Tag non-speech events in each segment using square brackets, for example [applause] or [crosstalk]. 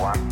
One,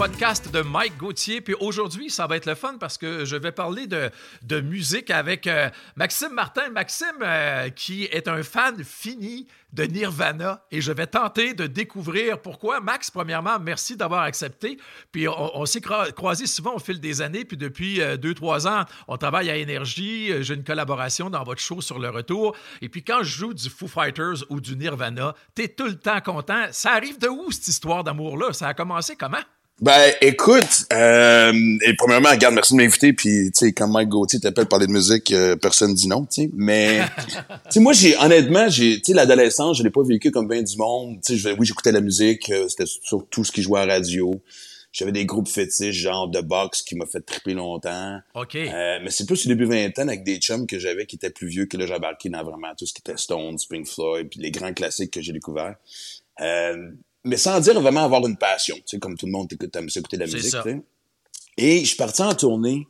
podcast de Mike Gauthier. Puis aujourd'hui, ça va être le fun parce que je vais parler de, de musique avec euh, Maxime Martin. Maxime, euh, qui est un fan fini de Nirvana. Et je vais tenter de découvrir pourquoi. Max, premièrement, merci d'avoir accepté. Puis on, s'est cro- croisés souvent au fil des années. Puis depuis euh, deux, trois ans, on travaille à Énergie. Euh, J'ai une collaboration dans votre show sur le retour. Et puis quand je joue du Foo Fighters ou du Nirvana, t'es tout le temps content. Ça arrive de où, cette histoire d'amour-là? Ça a commencé comment? Ben, écoute, euh, et premièrement, regarde, merci de m'inviter, puis, tu sais, quand Mike Gauthier t'appelle parler de musique, euh, personne dit non, tu sais, mais, [laughs] tu sais, moi, j'ai, honnêtement, j'ai, tu sais, l'adolescence, je l'ai pas vécu comme bien du monde, tu sais, oui, j'écoutais la musique, euh, c'était surtout ce qui jouait à la radio, j'avais des groupes fétiches, genre de box, qui m'a fait triper longtemps, OK. euh, mais c'est plus au début vingtaine avec des chums que j'avais qui étaient plus vieux que là j'ai embarqué dans vraiment tout ce qui était Stone, Spring Floyd, puis les grands classiques que j'ai découverts. Euh, mais sans dire vraiment avoir une passion, tu sais, comme tout le monde écoute, aime écouter de la musique. ça. tu sais. Et je suis parti en tournée.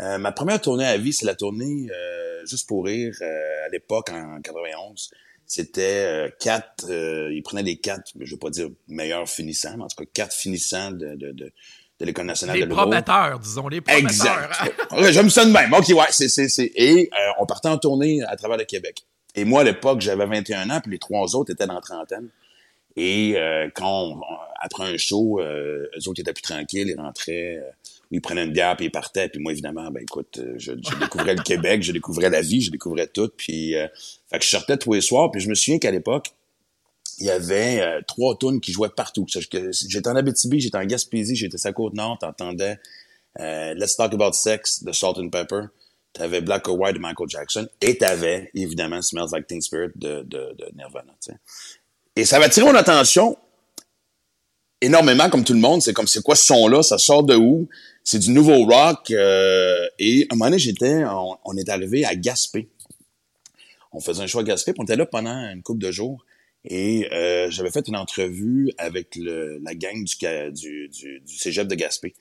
Euh, ma première tournée à vie, c'est la tournée euh, Juste pour rire euh, à l'époque, en 91. C'était euh, quatre, euh, ils prenaient les quatre, je vais pas dire meilleurs finissants, mais en tout cas quatre finissants de, de, de, de l'École nationale Les de l'humour. prometteurs, disons, les prometteurs. Exact. Ouais, J'aime ça de même. OK, ouais, c'est, c'est, c'est. Et euh, on partait en tournée à travers le Québec. Et moi, à l'époque, j'avais 21 ans, puis les trois autres étaient dans la trentaine. Et euh, quand, on- après un show, euh, eux autres étaient plus tranquilles, ils rentraient, euh, ils prenaient une bière, puis ils partaient. Puis moi, évidemment, ben écoute, euh, je, je découvrais le [laughs] Québec, je découvrais la vie, je découvrais tout. Puis, euh, fait que je sortais tous les soirs. Puis je me souviens qu'à l'époque, il y avait euh, trois tunes qui jouaient partout. J'étais en Abitibi, j'étais en Gaspésie, j'étais la Côte-Nord, t'entendais euh, Let's Talk About Sex de Salt and Pepper, t'avais Black or White de Michael Jackson, et t'avais, évidemment, Smells Like Teen Spirit de, de, de Nirvana. Et ça va attirer mon attention énormément, comme tout le monde. C'est comme, c'est quoi ce son-là? Ça sort de où? C'est du nouveau rock. euh, et à un moment donné, j'étais, on, on est arrivé à Gaspé. On faisait un show à Gaspé, puis on était là pendant une couple de jours. Et euh, j'avais fait une entrevue avec le, la gang du, du, du, du cégep de Gaspé.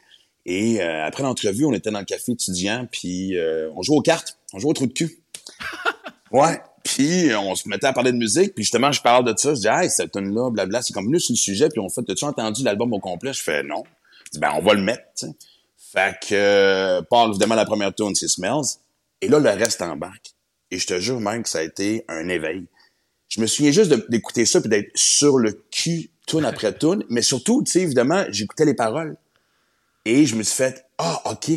Et euh, après l'entrevue, on était dans le café étudiant, puis euh, on jouait aux cartes, on jouait au trou de cul. [laughs] ouais. Puis euh, on se mettait à parler de musique, puis justement, je parle de ça. Je dis, hey, cette tune-là, blabla, c'est comme venu sur le sujet, puis on fait, as-tu entendu l'album au complet? Je fais non. Je dis, ben, on va le mettre, tu sais. Fait que, euh, part évidemment la première tune, c'est Smells. Et là, le reste embarque. Et je te jure, même que ça a été un éveil. Je me souviens juste d'écouter ça puis d'être sur le cul, tune après [laughs] tune. Mais surtout, tu sais, évidemment, j'écoutais les paroles. Et je me suis fait, ah, OK,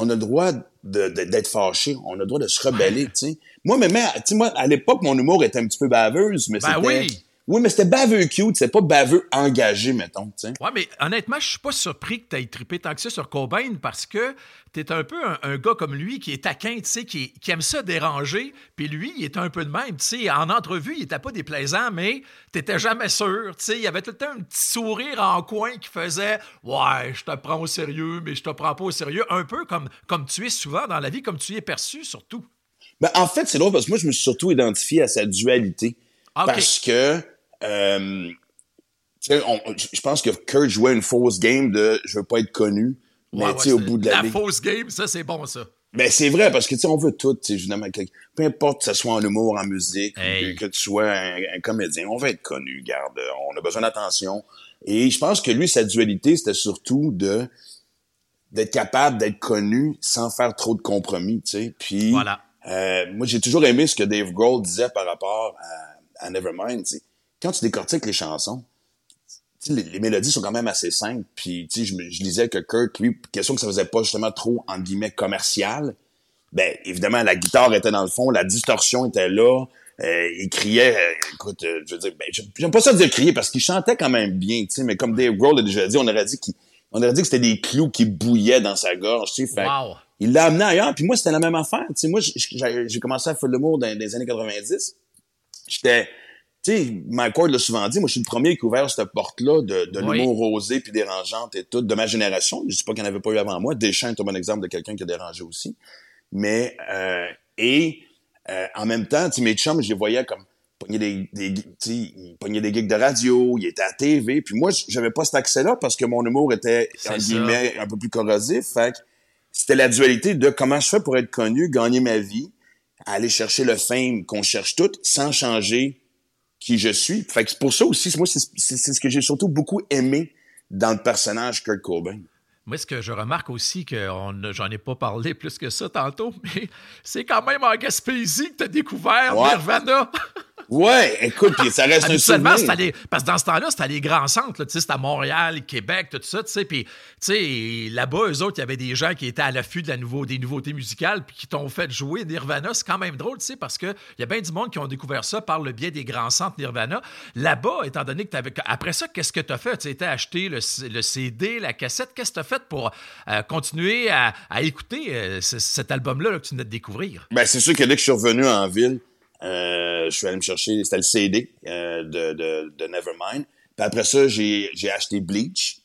on a le droit de- de- d'être fâché, on a le droit de se rebeller, tu sais. Moi, mais, mais, tu sais, moi, à l'époque, mon humour était un petit peu baveuse, mais Ben c'était... oui. Oui, mais c'était baveux cute, c'est pas baveux engagé, mettons, tu sais. Ouais, mais honnêtement, je suis pas surpris que tu aies trippé tant que ça sur Cobain parce que tu es un peu un, un gars comme lui qui est taquin, tu sais, qui, qui aime ça déranger. Puis lui, il était un peu de même, tu sais. En entrevue, il était pas déplaisant, mais t'étais jamais sûr, tu sais. Il y avait tout le temps un petit sourire en coin qui faisait Ouais, je te prends au sérieux, mais je te prends pas au sérieux. Un peu comme, comme tu es souvent dans la vie, comme tu y es perçu surtout. Ben, en fait, c'est drôle parce que moi, je me suis surtout identifié à sa dualité. Ah. Parce que, euh, je pense que Kurt jouait une fausse game de je veux pas être connu. Mais, Ouais, tu sais, ouais, au bout de la, ligne- fausse game, ça, c'est bon, ça. Ben, c'est vrai, parce que, tu sais, on veut tout, Peu importe que ce soit en humour, en musique, Hey. que, tu sois un, un comédien, on veut être connu, garde. On a besoin d'attention. Et je pense que lui, sa dualité, c'était surtout de d'être capable d'être connu sans faire trop de compromis, tu sais. Puis, Voilà. euh, moi, j'ai toujours aimé ce que Dave Grohl disait par rapport à, à Nevermind. tu sais. Quand tu décortiques les chansons, les, les mélodies sont quand même assez simples. Puis, tu sais, je, je lisais que Kurt, lui, question que ça faisait pas justement trop, entre guillemets, commercial. Ben, évidemment, la guitare était dans le fond, la distorsion était là. Euh, il criait, euh, écoute, euh, je veux dire, ben, j'aime pas ça dire crier parce qu'il chantait quand même bien, tu sais, mais comme Dave Grohl l'a déjà dit, on aurait dit qu'il, on aurait dit que c'était des clous qui bouillaient dans sa gorge, tu sais. Fait, Wow. il l'a amené ailleurs. Puis moi, c'était la même affaire. Tu sais, moi, j'ai j'ai commencé à faire l'humour dans, dans les années 90. J'étais... Tu sais, Mike Ward l'a souvent dit, moi, je suis le premier qui a ouvert cette porte-là de, de Oui. l'humour rosé puis dérangeante et tout, de ma génération. Je dis pas qu'il n'y en avait pas eu avant moi. Deschamps est un bon exemple de quelqu'un qui a dérangé aussi. Mais, euh, et euh, en même temps, tu sais, mes chums, je les voyais comme pogner des, des, tu sais, ils pognaient des gigs de radio, ils étaient à TV. Puis moi, j'avais pas cet accès-là parce que mon humour était, en guillemets, un peu plus corrosif. Fait que c'était la dualité de comment je fais pour être connu, gagner ma vie, aller chercher le fame qu'on cherche toutes, sans changer qui je suis. Fait que pour ça aussi, moi, c'est ce que j'ai surtout beaucoup aimé dans le personnage Kurt Cobain. Moi, ce que je remarque aussi, que j'en ai pas parlé plus que ça tantôt, [laughs] mais c'est quand même en Gaspésie que tu as découvert Ouais. Nirvana. [laughs] Ouais, écoute, puis ça reste un souvenir. les- parce que dans ce temps-là, c'était les grands centres. tu sais, C'était à Montréal, Québec, tout ça. tu sais, Puis tu sais, là-bas, eux autres, il y avait des gens qui étaient à l'affût de la nouveau, des nouveautés musicales puis qui t'ont fait jouer Nirvana. C'est quand même drôle, tu sais, parce qu'il y a bien du monde qui ont découvert ça par le biais des grands centres Nirvana. Là-bas, étant donné que tu avais. Après ça, qu'est-ce que tu as fait? Tu étais acheté le, le CD, la cassette. Qu'est-ce que tu as fait pour euh, continuer à, à écouter euh, ce- cet album-là là, que tu venais de découvrir? Ben, c'est sûr que dès que je suis revenu en ville, je suis allé me chercher, c'était le CD euh, de, de, de Nevermind. Puis après ça, j'ai, j'ai acheté Bleach,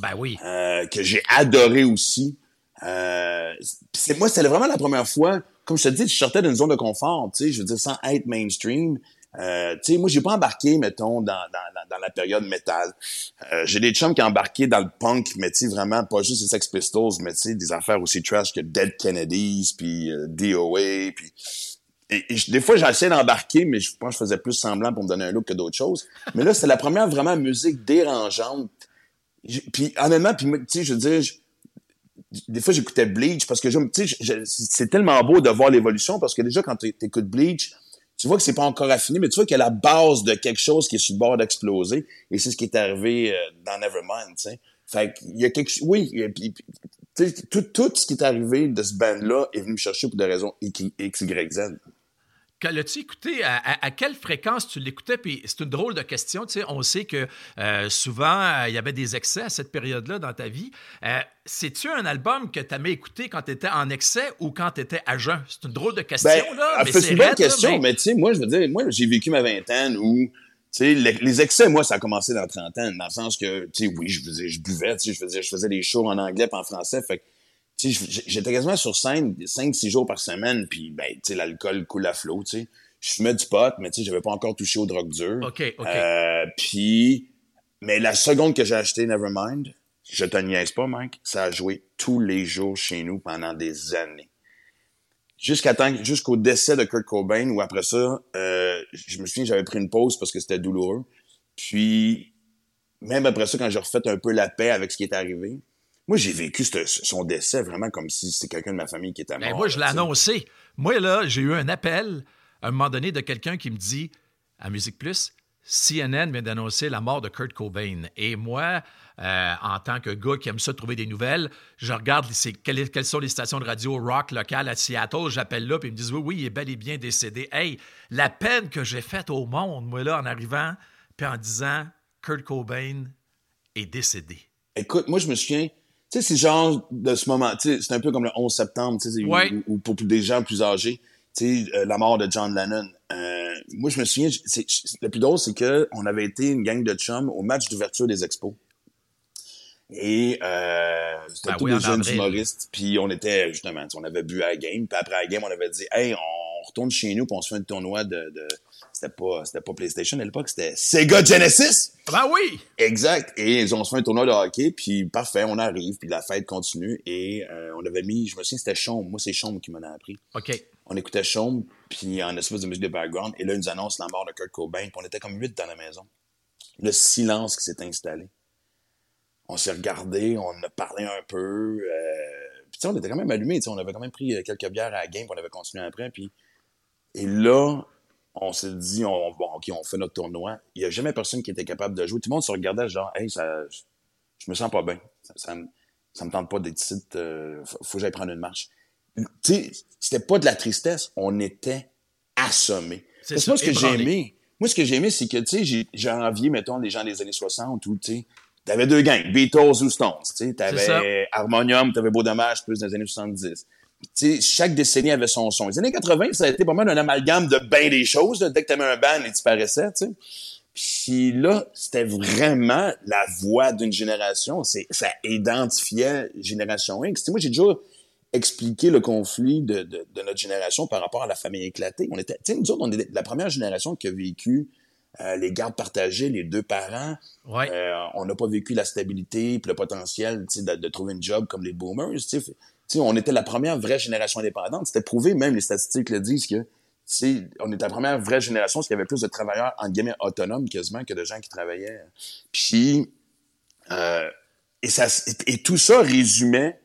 Ben oui. euh, que j'ai adoré aussi. Euh, c'est, moi, c'était vraiment la première fois, comme je te dis, je sortais d'une zone de confort, tu sais, je veux dire, sans être mainstream. Euh, tu sais, moi, j'ai pas embarqué, mettons, dans, dans, dans, dans la période métal. Euh, j'ai des chums qui ont embarqué dans le punk, mais tu sais, vraiment, pas juste les Sex Pistols, mais tu sais, des affaires aussi trash que Dead Kennedys, puis euh, DOA, puis... Et, et je- des fois, j'essayais d'embarquer, mais je pense je faisais plus semblant pour me donner un look que d'autres choses. Mais là, c'était la première vraiment musique dérangeante. J'ai- Puis honnêtement, puis tu sais, je veux dire, je- des fois, j'écoutais Bleach parce que je- tu sais, je- je- c'est tellement beau de voir l'évolution parce que déjà, quand tu écoutes Bleach, tu vois que c'est pas encore affiné, mais tu vois qu'il y a la base de quelque chose qui est sur le bord d'exploser. Et c'est ce qui est arrivé euh, dans Nevermind, tu sais. Fait qu'il y a quelque chose, oui, a- puis- tout, tout ce qui est arrivé de ce band-là est venu me chercher pour des raisons X, Y, Z. L'as-tu écouté? À, à- à quelle fréquence tu l'écoutais? Puis c'est une drôle de question. Tu sais, on sait que euh, souvent, euh, il y avait des excès à cette période-là dans ta vie. Euh, C'est-tu un album que tu aimais écouter quand tu étais en excès ou quand tu étais à jeun? C'est une drôle de question, Ben, là. ah, c'est une bonne là, question, mais- mais tu sais, moi, je veux dire, moi, j'ai vécu ma vingtaine où, les, les excès, moi, ça a commencé dans la trentaine, dans le sens que, tu sais, oui, je faisais, je buvais, tu sais, je faisais, je faisais des shows en anglais puis en français, fait que, j'étais quasiment sur scène 5-6 jours par semaine, puis, ben, tu sais, l'alcool coule à flot, tu sais. Je fumais du pot, mais tu sais, j'avais pas encore touché aux drogues dures. OK, OK. Euh, puis, mais la seconde que j'ai acheté Nevermind, je te niaise pas, Mike, ça a joué tous les jours chez nous pendant des années. Jusqu'à temps, jusqu'au décès de Kurt Cobain, où après ça, euh, je me souviens que j'avais pris une pause parce que c'était douloureux. Puis, même après ça, quand j'ai refait un peu la paix avec ce qui est arrivé, moi, j'ai vécu ce- son décès vraiment comme si c'était quelqu'un de ma famille qui était mort. Ben, moi, je l'ai annoncé. Moi, là, j'ai eu un appel à un moment donné de quelqu'un qui me dit à Musique Plus, CNN vient d'annoncer la mort de Kurt Cobain. Et moi, euh, en tant que gars qui aime ça trouver des nouvelles, je regarde c'est- quelles, quelles sont les stations de radio rock locales à Seattle. J'appelle là, puis ils me disent oui, oui, il est bel et bien décédé. Hey, la peine que j'ai faite au monde, moi, là, en arrivant, puis en disant Kurt Cobain est décédé. Écoute, moi, je me souviens, sais, c'est genre de ce moment, tu sais, c'est un peu comme le 11 septembre, tu sais, Ouais. ou, ou pour des gens plus âgés, tu sais, euh, la mort de John Lennon. Euh, moi, je me souviens, c'est, le plus drôle, c'est que on avait été une gang de chums au match d'ouverture des expos. Et euh, c'était Ben tous oui, des jeunes avril. humoristes. Puis on était, justement, tu on avait bu à la game. Puis après la game, on avait dit, hey, on retourne chez nous, puis on se fait un tournoi de... de... C'était pas, c'était pas PlayStation à l'époque, c'était Sega Genesis! Ben oui! Exact. Et ils ont se fait un tournoi de hockey, puis parfait, on arrive, puis la fête continue. Et euh, on avait mis, je me souviens, c'était Chaume. Moi, c'est Chaume qui m'en a appris. OK. On écoutait Chaume, puis en espèce de musique de background. Et là, ils nous annoncent la mort de Kurt Cobain, puis on était comme huit dans la maison. Le silence qui s'est installé. On s'est regardé, on a parlé un peu. Euh, puis tu sais, on était quand même allumés. tu sais, On avait quand même pris euh, quelques bières à la game, puis on avait continué après. Puis... Et là, on s'est dit, on, bon, OK, on fait notre tournoi. Il n'y a jamais personne qui était capable de jouer. Tout le monde se regardait genre, hey, ça, je, me sens pas bien. Ça, ça, me- ça me tente pas d'être ici. euh, faut, que j'aille prendre une marche. Tu sais, c'était pas de la tristesse. On était assommés. C'est moi, ce que j'ai aimé, moi, ce que j'ai aimé, c'est que, tu sais, j'ai- j'ai envié, mettons, les gens des années 60 où, tu sais, t'avais deux gangs, Beatles ou Stones, tu sais, t'avais Harmonium, t'avais Beau Dommage, plus dans les années 70. Chaque décennie avait son son. Les années 80, ça a été pas mal un amalgame de bien des choses, là. Dès que t'avais un band, il disparaissait, tu sais. Puis là, c'était vraiment la voix d'une génération. C'est, ça identifiait Génération X. Moi, j'ai déjà expliqué le conflit de, de, de notre génération par rapport à la famille éclatée. On était, nous autres, on est la première génération qui a vécu euh, les gardes partagées, les deux parents. Ouais. Euh, on n'a pas vécu la stabilité puis le potentiel de, de trouver une job comme les boomers. Sais. tu sais, on était la première vraie génération indépendante. C'était prouvé, même les statistiques le disent que, on était la première vraie génération parce qu'il y avait plus de travailleurs, en guillemets, autonomes quasiment que de gens qui travaillaient. Puis, euh, et, ça, et tout ça résumait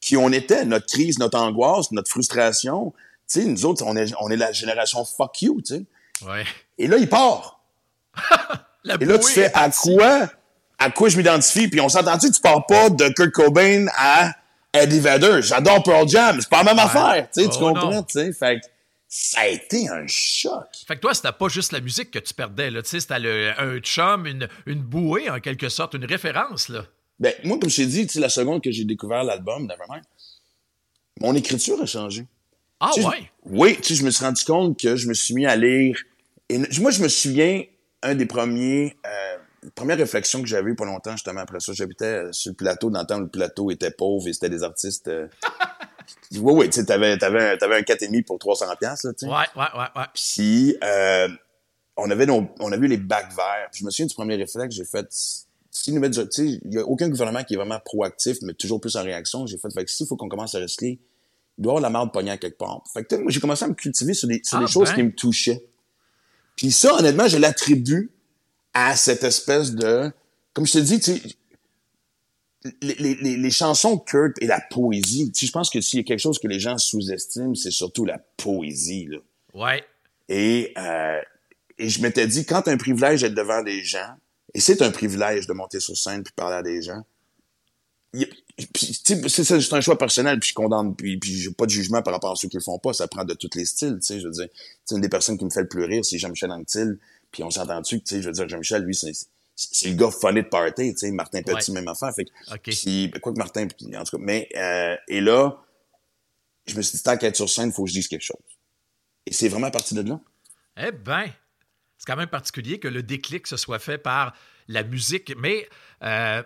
qui on était, notre crise, notre angoisse, notre frustration. Tu sais, nous autres, on est, on est la génération fuck you, tu sais. Ouais. Et là, il part. [laughs] La Et là, tu fais à quoi, à quoi je m'identifie? Puis on s'entend-tu, tu pars pas de Kurt Cobain à Eddie Vedder. J'adore Pearl Jam. C'est pas la même affaire. Tu sais, tu Oh, comprends? Tu sais, fait que ça a été un choc. Fait que toi, c'était pas juste la musique que tu perdais, là. Tu sais, c'était le- un chum, une, une bouée, en quelque sorte, une référence, là. Ben, moi, comme je t'ai dit, la seconde que j'ai découvert l'album, Nevermind, mon écriture a changé. Ah Tu sais, ouais? Oui, tu sais, je me suis rendu compte que je me suis mis à lire. Et moi, je me souviens, un des premiers, euh, première réflexion que j'avais eu pas longtemps, justement, après ça, j'habitais euh, sur le plateau. Dans le temps, où le plateau était pauvre et c'était des artistes. Euh... [laughs] oui, oui, tu sais, t'avais, t'avais, t'avais un 4,5 pour 300 piastres, là, tu sais. Ouais, ouais, ouais, ouais. Puis, euh, on avait nos, on a vu les bacs verts. Puis je me souviens du premier réflexe, j'ai fait, s'ils nous mettent, tu sais, il y a aucun gouvernement qui est vraiment proactif, mais toujours plus en réaction. J'ai fait, fait que s'il faut qu'on commence à recycler, il doit y avoir de la merde pognée à quelque part. Fait que, tu sais, moi, j'ai commencé à me cultiver sur des, sur Ah, des choses ben. qui me touchaient. Puis ça, honnêtement, je l'attribue à cette espèce de, comme je te dis, tu sais, les, les, les, chansons de Kurt et la poésie, tu sais, je pense que s'il y a quelque chose que les gens sous-estiment, c'est surtout la poésie, là. Ouais. Et, euh, et je m'étais dit, quand un privilège d'être devant des gens, et c'est un privilège de monter sur scène puis parler à des gens, c'est un choix personnel, puis je condamne, puis, puis j'ai pas de jugement par rapport à ceux qui le font pas, ça prend de tous les styles, tu sais, je veux dire. C'est une des personnes qui me fait le plus rire, c'est Jean-Michel Anctil, puis on s'entend-tu que, tu sais, je veux dire, Jean-Michel, lui, c'est c'est le gars funny de party, tu sais, Martin Petit, Ouais. même affaire, fait que, ben, quoi que Martin, en tout cas, mais, euh, et là, je me suis dit, tant qu'à être sur scène, faut que je dise quelque chose. Et c'est vraiment à partir de là. Eh ben, c'est quand même particulier que le déclic se soit fait par la musique, mais euh,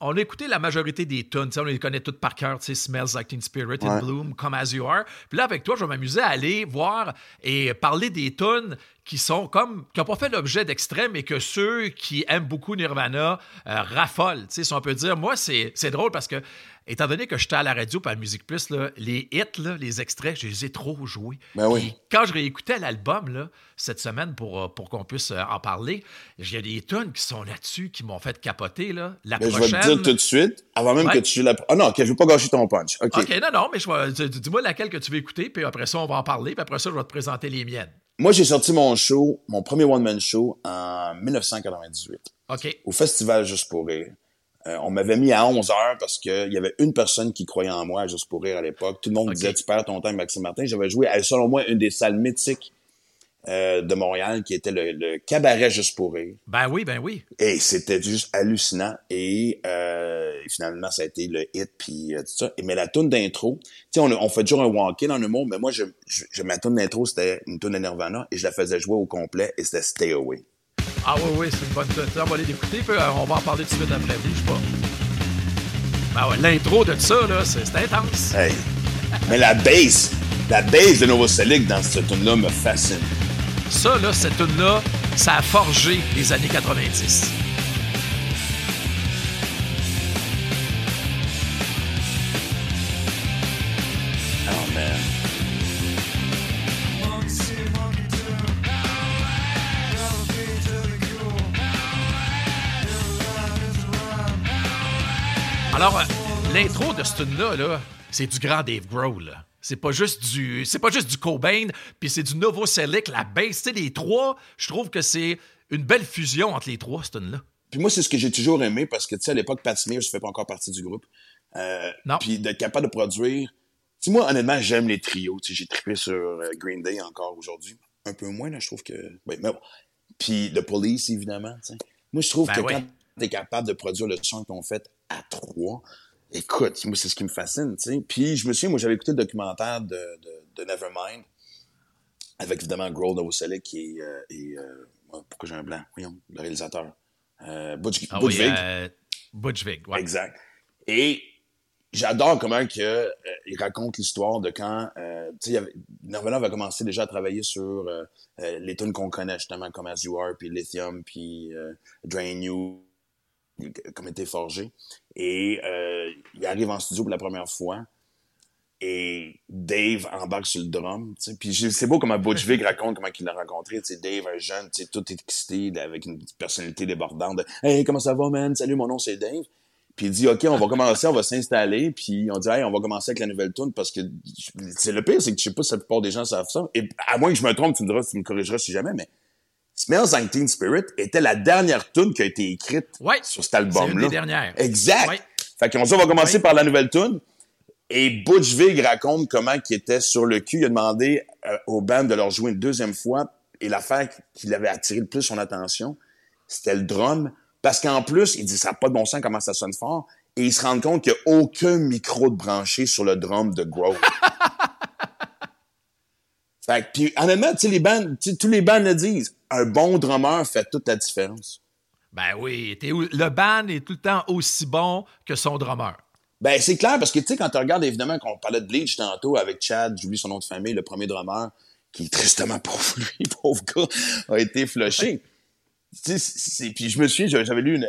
on a écouté la majorité des tunes, tu sais, on les connaît toutes par cœur, tu sais, Smells Like Teen Spirit, In Ouais. Bloom, Come As You Are. Puis là, avec toi, je vais m'amuser à aller voir et parler des tunes qui sont comme, qui n'ont pas fait l'objet d'extrême et que ceux qui aiment beaucoup Nirvana euh, raffolent, si on peut dire. Moi, c'est drôle parce que, étant donné que j'étais à la radio par Musique Plus, là, les hits, là, les extraits, je les ai trop joués. Ben oui. Quand je réécoutais l'album cette semaine pour, euh, pour qu'on puisse euh, en parler, il y a des tunes qui sont là-dessus qui m'ont fait capoter. Là. La Mais Ben, je vais te dire tout de suite, avant même Ouais. que tu la... Ah non, je veux pas gâcher ton punch. OK. Non, non, mais vais- dis- dis-moi laquelle que tu veux écouter, puis après ça, on va en parler, puis après ça, je vais te présenter les miennes. Moi, j'ai sorti mon show, mon premier one-man show, en 1998, OK. au Festival Juste pour rire. Euh, on m'avait mis à 11 heures parce qu'il y avait une personne qui croyait en moi à Juste pour rire à l'époque. Tout le monde disait, tu perds ton temps avec Maxime Martin. J'avais joué à, selon moi, une des salles mythiques euh, de Montréal, qui était le, le Cabaret Juste pour rire. Ben oui, ben oui. Et c'était juste hallucinant. Et euh, finalement, ça a été le hit, puis euh, tout ça. Et, mais la tune d'intro, tu sais, on, on fait toujours un walk-in en humour, mais moi, je, je, je- ma tune d'intro, c'était une tune de Nirvana, et je la faisais jouer au complet, et c'était Stay Away. Ah oui, oui, c'est une bonne tune. On va aller l'écouter, puis euh, on va en parler tout de suite après. Bouge pas. Ben ouais, l'intro de ça, là, c'est intense. Hey! mais la bass, la bass de Novoselic dans cette tune-là me fascine. Ça, là, cette tune-là, ça a forgé les années 90. Oh man. Alors, euh, l'intro de ce tune-là, là, c'est du grand Dave Grohl. Là. C'est pas juste du, c'est pas juste du Cobain, puis c'est du Novoselic, la bass, tu sais, les trois. Je trouve que c'est une belle fusion entre les trois, ce tune-là. Puis moi, c'est ce que j'ai toujours aimé, parce que, tu sais, à l'époque, Pat Smear, je fais pas encore partie du groupe. Euh, Non. Puis d'être capable de produire... Tu sais, moi, honnêtement, j'aime les trios. Tu sais, j'ai trippé sur euh, Green Day encore aujourd'hui. Un peu moins, là, je trouve que... Oui, mais bon. Puis The Police, évidemment. Moi, je trouve Ben que oui. quand t'es capable de produire le son qu'on fait à trois, écoute, moi, c'est ce qui me fascine, tu sais. Puis je me souviens, moi, j'avais écouté le documentaire de, de, de Nevermind, avec évidemment Grohl Novoselic et... euh, et euh, pourquoi j'ai un blanc? Voyons, le réalisateur. Euh, Butch, Ah Butch oui, Vig. euh, Butch Vig, ouais. Exact. Et j'adore comment que, euh, il raconte l'histoire de quand euh, Nirvana avait commencé déjà à travailler sur euh, euh, les tunes qu'on connaît justement comme As You Are, puis Lithium, puis euh, Drain You, comme été forgé. Et euh, il arrive en studio pour la première fois. Et Dave embarque sur le drum. tu sais. Puis c'est beau comment Butch Vig raconte comment il l'a rencontré. tu sais, Dave, un jeune, tu sais, tout excité, avec une personnalité débordante. Hey, comment ça va, man? Salut, mon nom c'est Dave. Puis il dit, OK, on va commencer, on va s'installer. Puis on dit, hey, on va commencer avec la nouvelle tune parce que c'est le pire, c'est que je sais pas si la plupart des gens savent ça. Et à moins que je me trompe, tu me diras, tu me corrigeras si jamais, mais Smells Like Teen Spirit était la dernière tune qui a été écrite Ouais. sur cet C'est une album-là. des dernières. Exact. Ouais. Fait qu'on va commencer Ouais. par la nouvelle tune. Et Butch Vig raconte comment il était sur le cul. Il a demandé euh, au band de leur jouer une deuxième fois. Et l'affaire qui l'avait attiré le plus son attention, c'était le drum. Parce qu'en plus, il dit, ça n'a pas de bon sens comment ça sonne fort. Et il se rend compte qu'il n'y a aucun micro de branché sur le drum de Grove. [laughs] fait que, puis honnêtement, tu sais, les sais, tous les bands le disent. Un bon drummer fait toute la différence. Ben oui, le band est tout le temps aussi bon que son drummer. Ben, c'est clair, parce que, tu sais, quand tu regardes, évidemment, qu'on parlait de Bleach tantôt avec Chad, j'oublie son nom de famille, le premier drummer, qui, tristement [laughs] pour lui, pauvre gars, a été flushé. Tu sais, c'est- puis je me souviens, j'avais lu une,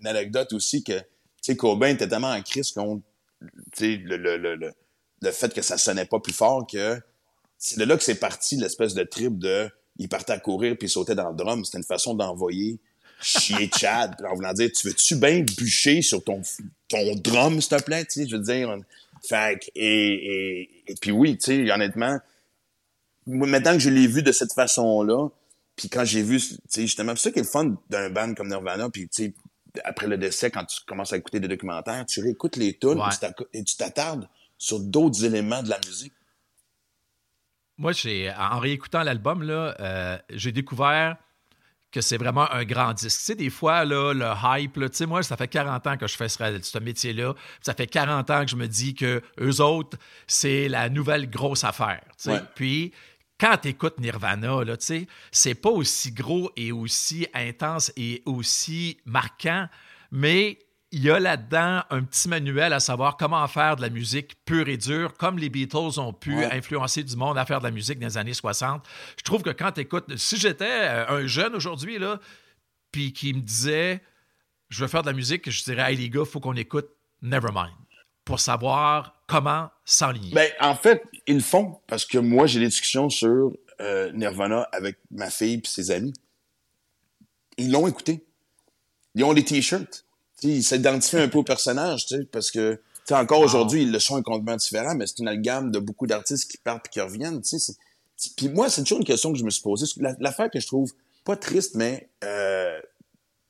une anecdote aussi que, tu sais, Cobain était tellement en crise contre, tu sais, le, le, le, le, le fait que ça sonnait pas plus fort que, c'est de là que c'est parti l'espèce de trip de, il partait à courir puis il sautait dans le drum. C'était une façon d'envoyer chier [laughs] Chad. Puis en voulant dire, tu veux-tu bien bûcher sur ton, ton drum, s'il te plaît, tu sais, je veux dire. Fait que, et, et, et puis oui, tu sais, honnêtement, maintenant que je l'ai vu de cette façon-là, puis quand j'ai vu, tu sais, justement, c'est ça qui est le fun d'un band comme Nirvana, puis tu sais, après le décès, quand tu commences à écouter des documentaires, tu réécoutes les tunes Ouais. et tu t'attardes sur d'autres éléments de la musique. Moi, j'ai, en réécoutant l'album, là, euh, j'ai découvert que c'est vraiment un grand disque. Tu sais, des fois, là, le hype, là, tu sais, moi, ça fait 40 ans que je fais ce, ce métier-là. Ça fait 40 ans que je me dis que eux autres, c'est la nouvelle grosse affaire. tu sais. Ouais. Puis, quand tu écoutes Nirvana, là, tu sais, c'est pas aussi gros et aussi intense et aussi marquant, mais il y a là-dedans un petit manuel à savoir comment faire de la musique pure et dure, comme les Beatles ont pu Ouais. influencer du monde à faire de la musique dans les années 60. Je trouve que quand tu écoutes, si j'étais euh, un jeune aujourd'hui, là, puis qui me disait, je veux faire de la musique, je dirais, hey les gars, faut qu'on écoute Nevermind pour savoir comment s'enligner. Ben, en fait, ils le font parce que moi, j'ai des discussions sur euh, Nirvana avec ma fille et ses amis. Ils l'ont écouté. Ils ont les t-shirts. Ils s'identifient un peu au personnage, tu sais, parce que tu sais, encore aujourd'hui, le son est complètement différent, mais c'est une amalgame de beaucoup d'artistes qui partent et qui reviennent. Puis moi, c'est toujours une question que je me suis posée. La- L'affaire que je trouve pas triste, mais euh,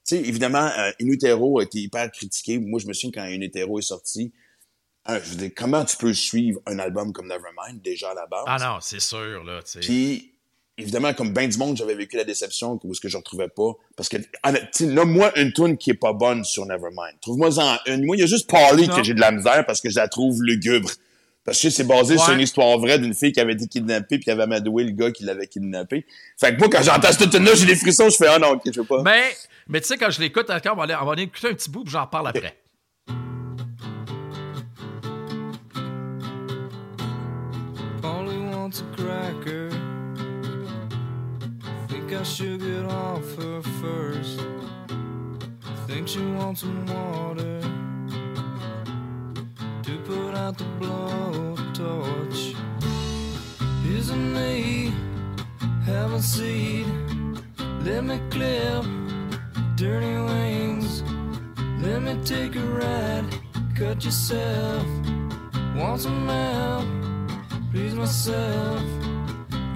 tu sais, évidemment, euh, In Utero a été hyper critiqué. Moi, je me souviens quand In Utero est sorti, hein, je veux dire, comment tu peux suivre un album comme Nevermind, déjà à la base? ah non, c'est sûr, là, tu sais. Puis, évidemment, comme ben du monde, j'avais vécu la déception où ce que je retrouvais pas. Parce que, honnêtement, tu sais, là, moi, une tune qui est pas bonne sur Nevermind. Trouve-moi en une. Moi, il y a juste Paulie Non. que j'ai de la misère parce que je la trouve lugubre. Parce que c'est basé sur une histoire vraie d'une fille qui avait été kidnappée puis qui avait amadoué le gars qui l'avait kidnappé. Fait que moi, quand j'entends cette tune-là, j'ai des frissons, je fais, ah non, ok, je veux pas. Mais, mais tu sais, quand je l'écoute, on va aller, on va aller écouter un petit bout, puis j'en parle après. Wants a cracker. Think I should get off her first. Think she wants some water to put out the blowtorch. Isn't me? Have a seat. Let me clip dirty wings. Let me take a ride. Cut yourself. Want some help? Please myself.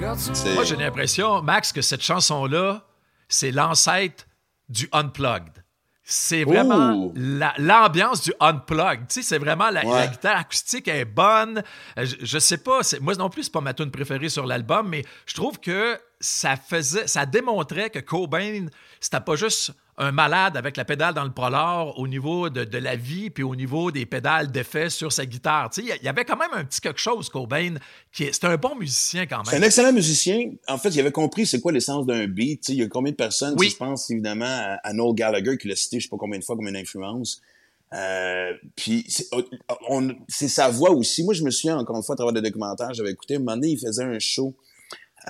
Moi, j'ai l'impression, Max, que cette chanson-là, c'est l'ancêtre du Unplugged. C'est vraiment la- l'ambiance du Unplugged. Tu sais, c'est vraiment la, Ouais. la guitare acoustique est bonne. Euh, Je, je sais pas, moi non plus, c'est pas ma tune préférée sur l'album, mais je trouve que ça faisait, ça démontrait que Cobain, c'était pas juste un malade avec la pédale dans le polar au niveau de, de la vie puis au niveau des pédales d'effet sur sa guitare. Il y avait quand même un petit quelque chose, Cobain, qui c'est un bon musicien quand C'est un même. excellent musicien. En fait, il avait compris c'est quoi l'essence d'un beat. Il y a combien de personnes Oui. qui se pensent évidemment à, à Noel Gallagher qui l'a cité je sais pas combien de fois comme une influence. Euh, puis c'est sa voix aussi. Moi, je me souviens encore une fois à travers des documentaires, j'avais écouté. Un moment donné, il faisait un show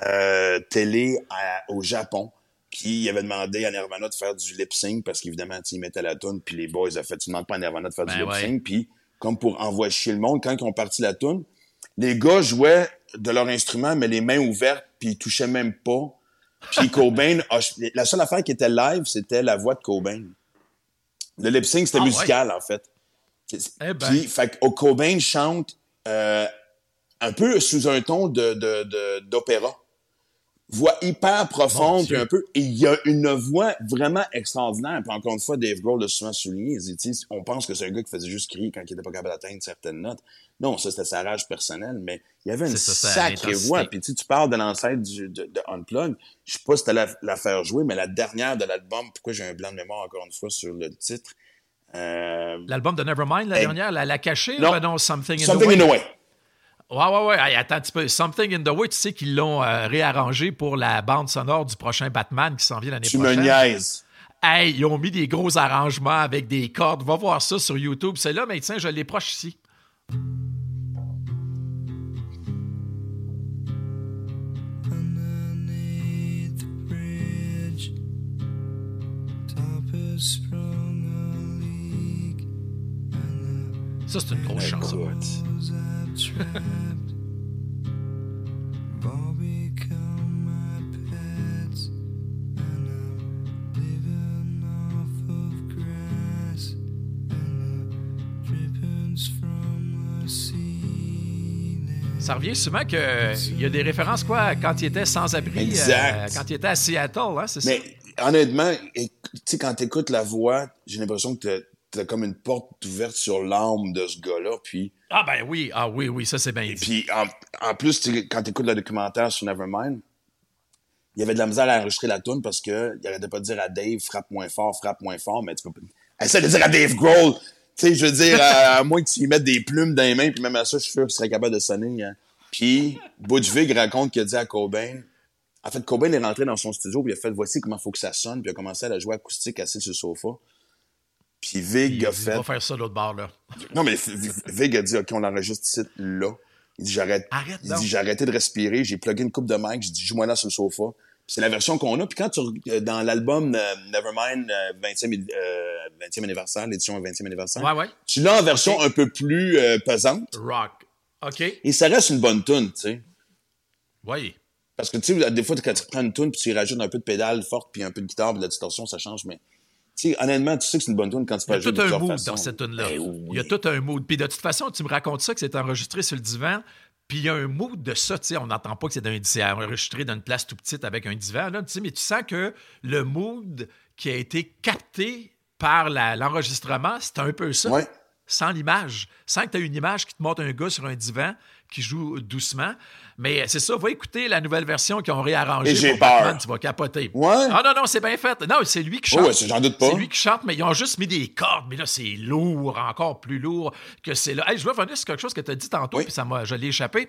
euh, télé à- au Japon. Puis il avait demandé à Nirvana de faire du lip sync parce qu'évidemment, il mettait la tune puis les boys ont fait tu demandes pas à Nirvana de faire du Ben lip sync puis comme pour envoyer chier le monde quand ils ont parti la tune, les gars jouaient de leur instrument mais les mains ouvertes puis ils touchaient même pas. Puis [laughs] Cobain, a- la seule affaire qui était live, c'était la voix de Cobain. Le lip sync c'était Ah ouais. musical en fait. Eh ben. Puis fait que Cobain chante euh, un peu sous un ton de de- de- d'opéra voix hyper profonde, puis un peu. Et il y a une voix vraiment extraordinaire. Puis encore une fois, Dave Grohl l'a souvent souligné. Il dit, on pense que c'est un gars qui faisait juste crier quand il était pas capable d'atteindre certaines notes. Non, ça c'était sa rage personnelle, mais il y avait une ça, sacrée voix. Puis tu parles de l'ancêtre de, de Unplug. Je sais pas si t'allais la, la faire jouer, mais la dernière de l'album, pourquoi j'ai un blanc de mémoire encore une fois sur le titre? Euh, L'album de Nevermind, la dernière, la, la cachée, non. ben non, Something in Something the Way. in the Way. Ouais, ouais, ouais. Hey, attends un petit peu. Something in the Way, tu sais qu'ils l'ont euh, réarrangé pour la bande sonore du prochain Batman qui s'en vient l'année Tu me prochaine. niaises. Hey, ils ont mis des gros arrangements avec des cordes. Va voir ça sur YouTube. C'est là, mais tiens, je l'ai proche ici. Underneath the bridge, top the drippings from the ceiling. Ça revient souvent qu'il y a des références, quoi, quand il était sans abri, Exact. euh, quand il était à Seattle, hein, c'est ça? Mais honnêtement, tu sais, quand t'écoutes la voix, j'ai l'impression que t'as- comme une porte ouverte sur l'âme de ce gars-là. Puis, Ah, ben oui, ah oui, oui, ça, c'est bien dit. puis en, en plus, quand t'écoutes le documentaire sur Nevermind, il y avait de la misère à enregistrer la tune parce que il arrêtait pas de dire à Dave frappe moins fort, frappe moins fort, mais tu peux. Essaie de dire à Dave Grohl. Tu sais, je veux dire, à, à moins que tu lui mettes des plumes dans les mains, puis même à ça, je suis sûr qu'il serait capable de sonner. hein. Puis, Butch Vig raconte qu'il a dit à Cobain, en fait, Cobain est rentré dans son studio, puis il a fait, voici comment faut que ça sonne, puis il a commencé à la jouer acoustique assis sur le sofa. Puis Vig a fait, va faire ça l'autre bord, là. [laughs] non, mais Vig a dit, OK, on l'enregistre ici, là. Il dit, j'arrête. Arrête Il dit, j'ai arrêté de respirer, j'ai plugué une coupe de mic, j'ai dit, joue-moi là sur le sofa. C'est la version qu'on a. Puis quand tu, euh, dans l'album euh, Nevermind euh, 20e, édi- euh, 20e anniversaire, l'édition 20e anniversaire, Ouais, ouais. tu l'as en version un peu plus euh, pesante. Rock. OK. Et ça reste une bonne tune, tu sais. Oui. Parce que, tu sais, des fois, quand tu prends une tune puis tu y rajoutes un peu de pédale forte puis un peu de guitare puis de la distorsion, ça change, mais... Sais, honnêtement, tu sais que c'est une bonne tune quand tu Il peux y a jouer tout un mood façons. dans cette tune-là. Eh oui. Il y a tout un mood. Puis de toute façon, tu me racontes ça, que c'est enregistré sur le divan. Puis il y a un mood de ça, tu sais, on n'entend pas que c'est d'un- c'est enregistré dans une place tout petite avec un divan, là, tu sais, mais tu sens que le mood qui a été capté par la- l'enregistrement, c'est un peu ça. Ouais. Sans l'image. Sans que tu aies une image qui te montre un gars sur un divan qui joue doucement. Mais c'est ça, va écouter la nouvelle version qu'ils ont réarrangée j'ai peur. tu vas capoter. Ouais. Ah non, non, c'est bien fait. Non, c'est lui qui Oh chante. ouais, c'est- j'en doute pas. C'est lui qui chante, mais ils ont juste mis des cordes. Mais là, c'est lourd, encore plus lourd que c'est là. Hey, je veux revenir sur quelque chose que tu as dit tantôt, Oui. puis ça m'a, je l'ai échappé.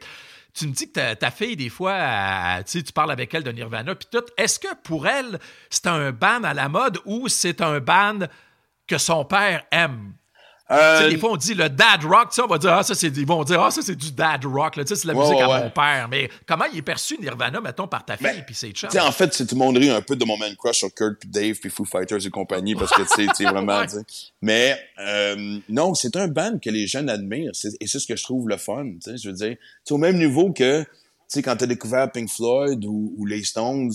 Tu me dis que ta, ta fille, des fois, elle- tu parles avec elle de Nirvana, puis tout. Est-ce que pour elle, c'est un band à la mode ou c'est un band que son père aime? Tu sais, Euh, des fois, on dit le dad rock, on va dire, ah, ça, c'est, ils vont dire, ah, ça, c'est du dad rock, là, tu sais, c'est la musique ouais, à ouais. mon père. Mais comment il est perçu, Nirvana, mettons, par ta fille puis? Tu sais, en fait, c'est tout le monde rit un peu de mon man crush sur Kurt puis Dave puis Foo Fighters et compagnie parce que, tu sais, vraiment. Mais, euh, non, c'est un band que les jeunes admirent. C'est- Et c'est ce que je trouve le fun, tu sais. Je veux dire, c'est au même niveau que, tu sais, quand t'as découvert Pink Floyd ou, ou les Stones,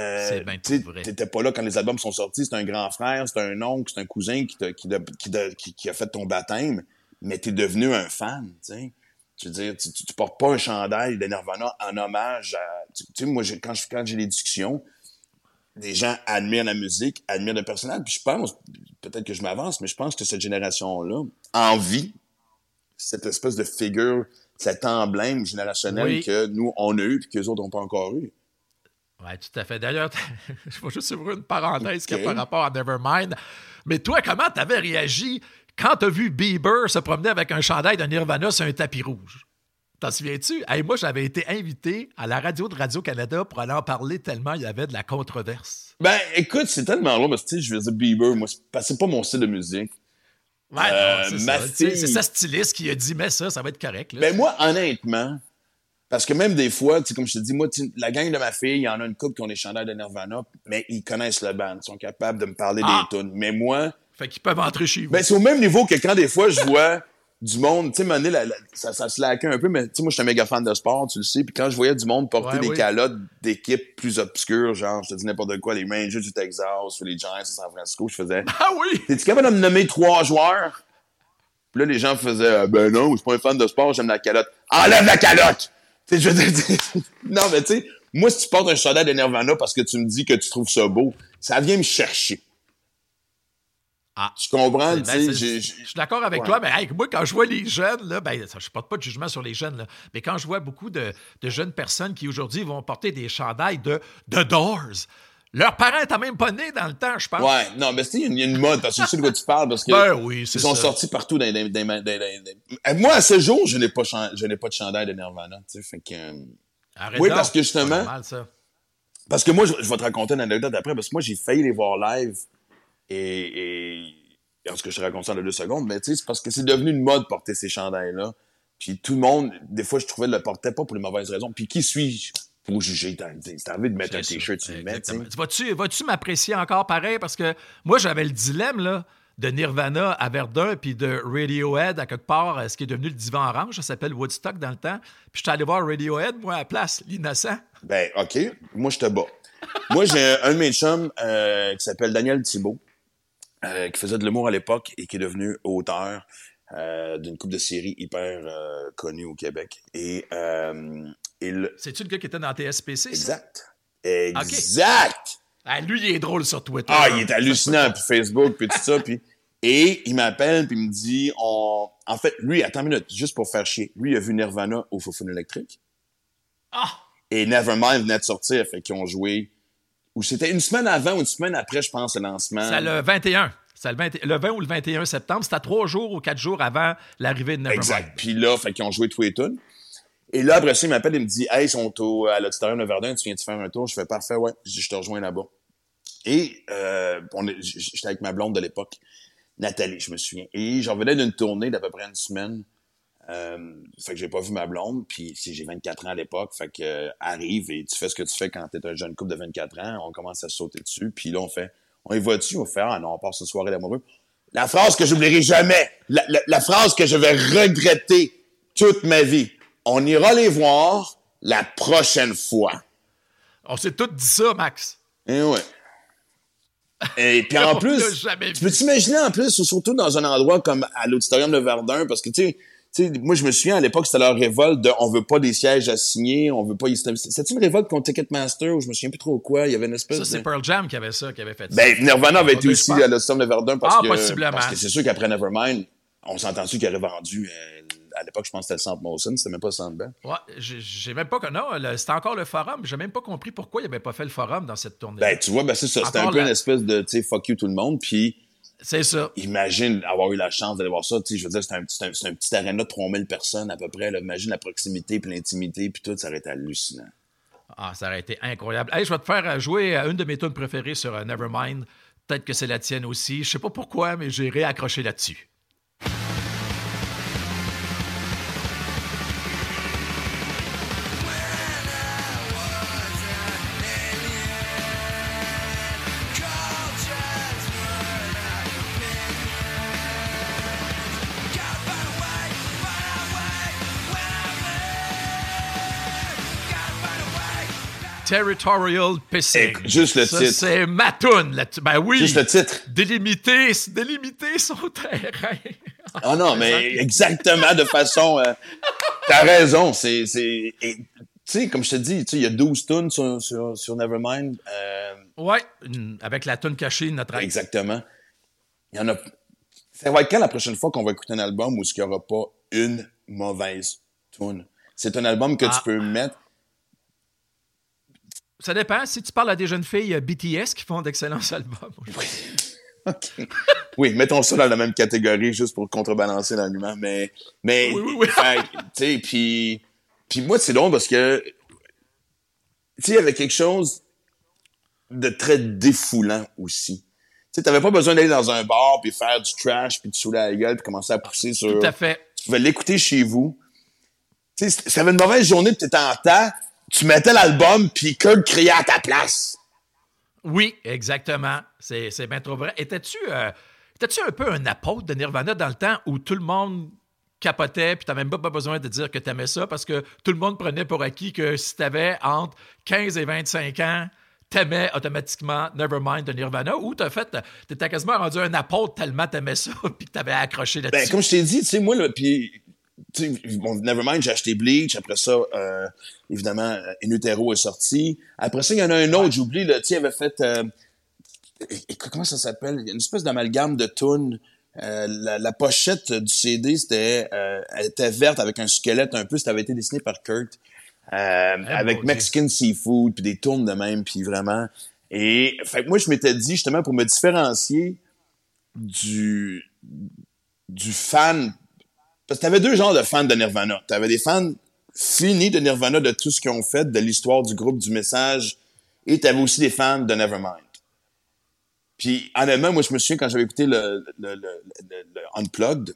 euh, t'étais pas là quand les albums sont sortis. C'est un grand frère, c'est un oncle, c'est un cousin qui, a fait ton baptême, mais t'es devenu un fan, tu sais. Je veux dire, tu, tu, tu portes pas un chandail de Nirvana en hommage à... Tu tu sais, moi, quand, je- quand j'ai discussions, les gens admirent la musique, admirent le personnage, puis je pense, peut-être que je m'avance, mais je pense que cette génération-là envie cette espèce de figure, cet emblème générationnel Oui. que nous, on a eu, puis que les autres n'ont pas encore eu. Oui, tout à fait. D'ailleurs, [laughs] je vais juste ouvrir une parenthèse qui a Ok. par rapport à Nevermind. Mais toi, comment t'avais réagi quand t'as vu Bieber se promener avec un chandail de Nirvana sur un tapis rouge? T'en souviens-tu? Hey, moi, j'avais été invité à la radio de Radio-Canada pour aller en parler tellement il y avait de la controverse. Ben, écoute, c'est tellement long, parce que, tu sais, je veux dire, Bieber, moi, c'est pas mon style de musique. Ouais, Euh, c'est ça. C'est sa styliste qui a dit, mais ça, ça va être correct. là. Ben, moi, honnêtement, Parce que même des fois, tu sais, comme je te dis, moi, la gang de ma fille, il y en a une couple qui ont des chandails de Nirvana, mais ils connaissent le band, ils sont capables de me parler Ah! des tunes. Mais moi, Fait qu'ils peuvent entrer chez vous. ben, c'est au même niveau que quand des fois je vois [laughs] du monde, tu sais, la- la- ça, ça se laquait un peu, mais tu sais, moi, je suis un méga fan de sport, tu le sais, puis quand je voyais du monde porter Ouais, des oui. calottes d'équipes plus obscures, genre, je te dis n'importe quoi, les Rangers du Texas ou les Giants de San Francisco, je faisais, [laughs] Ah oui! t'es-tu capable de me nommer trois joueurs? Puis là, les gens faisaient, Ah, ben non, je suis pas un fan de sport, j'aime la calotte. Enlève la calotte! Je veux dire, [laughs] non, mais tu sais, moi, si tu portes un chandail de Nirvana parce que tu me dis que tu trouves ça beau, ça vient me chercher. Ah. Tu comprends? Ben, j'ai- je suis d'accord avec Ouais. toi, mais hey, moi, quand je vois les jeunes, là, ben, ça, je porte pas de jugement sur les jeunes, là, mais quand je vois beaucoup de, de jeunes personnes qui aujourd'hui vont porter des chandails de The Doors, leurs parents n'étaient même pas nés dans le temps, je pense. Ouais, non, mais c'est il y a une mode, parce que je sais de quoi tu parles, parce que Ben oui, ils sont ça. sortis partout dans, dans- Moi, à ce jour, je n'ai pas, chan- je n'ai pas de chandail de Nirvana, tu sais, fait que... euh, Arrête Oui, donc. parce que justement- normal, ça. Parce que moi, je, je vais te raconter une anecdote après, parce que moi, j'ai failli les voir live, et... et... En ce que je te raconte ça dans deux secondes, mais tu sais, c'est parce que c'est devenu une mode porter ces chandails-là, puis tout le monde, des fois, je trouvais, le portait pas pour les mauvaises raisons, puis qui suis-je? Pour juger? T'as- C'est arrivé de mettre un t-shirt, tu le mets. Vas-tu vas-tu m'apprécier encore pareil? Parce que moi, j'avais le dilemme là, de Nirvana à Verdun puis de Radiohead à quelque part, euh, ce qui est devenu le divan orange, ça s'appelle Woodstock dans le temps. Puis je suis allé voir Radiohead, moi, à la place, l'innocent. Ben, OK. Moi, je te bats. Moi, j'ai un de mes chums euh, qui s'appelle Daniel Thibault, euh, qui faisait de l'humour à l'époque et qui est devenu auteur euh, d'une coupe de séries hyper connue au Québec. Et, euh, et le- C'est-tu le gars qui était dans TSPC? Exact. Exact! Ah, lui, il est drôle sur Twitter. Ah, il est hallucinant, puis Facebook, puis tout ça, puis... Et il m'appelle, puis il me dit, on... En fait, lui, attends une minute, juste pour faire chier. Lui, il a vu Nirvana au Foufoune électrique. Ah! Et Nevermind venait de sortir, fait qu'ils ont joué. Ou c'était une semaine avant ou une semaine après, je pense, le lancement. C'est le 21. C'est le, 20 le 20 ou le 21 septembre. C'était trois jours ou quatre jours avant l'arrivée de Nevermind. Exact. Puis là, fait qu'ils ont joué tous les tunes. Et là, après ça, il m'appelle et me dit Hey, ils sont au, à l'auditorium de Verdun, tu viens-tu faire un tour? Je fais parfait, ouais. Je te rejoins là-bas. Et euh, j'étais avec ma blonde de l'époque, Nathalie, je me souviens. Et j'en revenais d'une tournée d'à peu près une semaine. Euh, fait que j'ai pas vu ma blonde, puis si j'ai 24 ans à l'époque, fait que euh, arrive et tu fais ce que tu fais quand t'es un jeune couple de 24 ans, on commence à sauter dessus, puis là on fait, on y va dessus, on fait ah non, on passe une soirée d'amoureux. La phrase que j'oublierai jamais, la, la- la phrase que je vais regretter toute ma vie, on ira les voir la prochaine fois. On s'est tous dit ça, Max. Et ouais. Et puis [laughs] en plus, tu peux t'imaginer en plus, surtout dans un endroit comme à l'auditorium de Verdun, parce que tu sais, moi je me souviens à l'époque c'était leur révolte de on veut pas des sièges à signer, on veut pas. C'était une révolte contre Ticketmaster ou je me souviens plus trop quoi. Il y avait une espèce Ça, c'est de. Pearl Jam qui avait ça, qui avait fait ça. Ben Nirvana avait été aussi à l'auditorium de Verdun parce Ah, que possiblement. parce que c'est sûr qu'après Nevermind, on s'est entendu qu'il aurait vendu. euh, à l'époque, je pense que c'était le Centre Molson, c'était même pas le Centre Bell. Ouais, j'ai même pas. Non, c'était encore le forum. J'ai même pas compris pourquoi il avait pas fait le forum dans cette tournée. Ben tu vois, ben c'est ça. C'était un peu la- une espèce de tu sais fuck you tout le monde, puis. c'est ça. imagine avoir eu la chance d'aller voir ça. Tu sais, je veux dire, c'est un, c'est un, un petit aréna de 3000 personnes à peu près. Là. Imagine la proximité puis l'intimité puis tout, ça aurait été hallucinant. Ah, ça aurait été incroyable. Hey, je vais te faire euh, jouer euh, une de mes tunes préférées sur euh, Nevermind. Peut-être que c'est la tienne aussi. Je sais pas pourquoi, mais j'ai réaccroché là-dessus. Territorial Pissing. Juste le Ça, titre. C'est ma toune. là-dessus. Ben oui. Juste le titre. Délimiter, délimiter son [laughs] terrain. Ah non, mais exactement de façon... euh, T'as raison, c'est... Tu sais, comme je te dis, il y a 12 tunes sur, sur, sur Nevermind. Euh, Ouais, avec la toune cachée, notre ex. exactement. Il y en a... Ça va être quand la prochaine fois qu'on va écouter un album où il n'y aura pas une mauvaise tune? C'est un album que Ah. tu peux mettre... Ça dépend. Si tu parles à des jeunes filles euh, BTS qui font d'excellents [laughs] albums. [laughs] OK. Oui, mettons ça dans la même catégorie juste pour contrebalancer l'argument, mais mais Oui, oui, oui. tu sais puis puis moi c'est drôle parce que tu sais il y avait quelque chose de très défoulant aussi. Tu t'avais pas besoin d'aller dans un bar puis faire du trash puis te saouler la gueule puis commencer à pousser sur Tout à fait. tu pouvais l'écouter chez vous. Tu sais, une mauvaise journée pis t'étais en temps, tu mettais l'album puis Kurt criait à ta place. Oui, exactement. C'est c'est bien trop vrai. Étais-tu euh, étais-tu un peu un apôtre de Nirvana dans le temps où tout le monde capotait, puis t'as même pas besoin de dire que t'aimais ça, parce que tout le monde prenait pour acquis que si t'avais entre 15 et 25 ans, t'aimais automatiquement Nevermind de Nirvana, ou t'as fait, t'étais quasiment rendu un apôtre tellement t'aimais ça, [laughs] puis que t'avais accroché là-dessus? Ben, comme je t'ai dit, tu sais, moi, là, puis, bon, Nevermind, j'ai acheté Bleach. Après ça, euh, évidemment, euh, In Utero est sorti. Après ça, il y en a un autre, j'oublie, là, tu avait fait, euh, comment ça s'appelle? Il y a une espèce d'amalgame de tunes. Euh, la, la pochette du CD, c'était, euh, elle était verte avec un squelette un peu. Ça avait été dessiné par Kurt. Euh, avec mon Dieu. Mexican Seafood, puis des tournes de même, puis vraiment. Et fait que moi, je m'étais dit, justement, pour me différencier du, du fan. Parce que t'avais deux genres de fans de Nirvana. T'avais des fans finis de Nirvana, de tout ce qu'ils ont fait, de l'histoire du groupe, du message. Et t'avais aussi des fans de Nevermind. Puis, honnêtement, moi, je me souviens quand j'avais écouté le, le, le, le- Unplugged,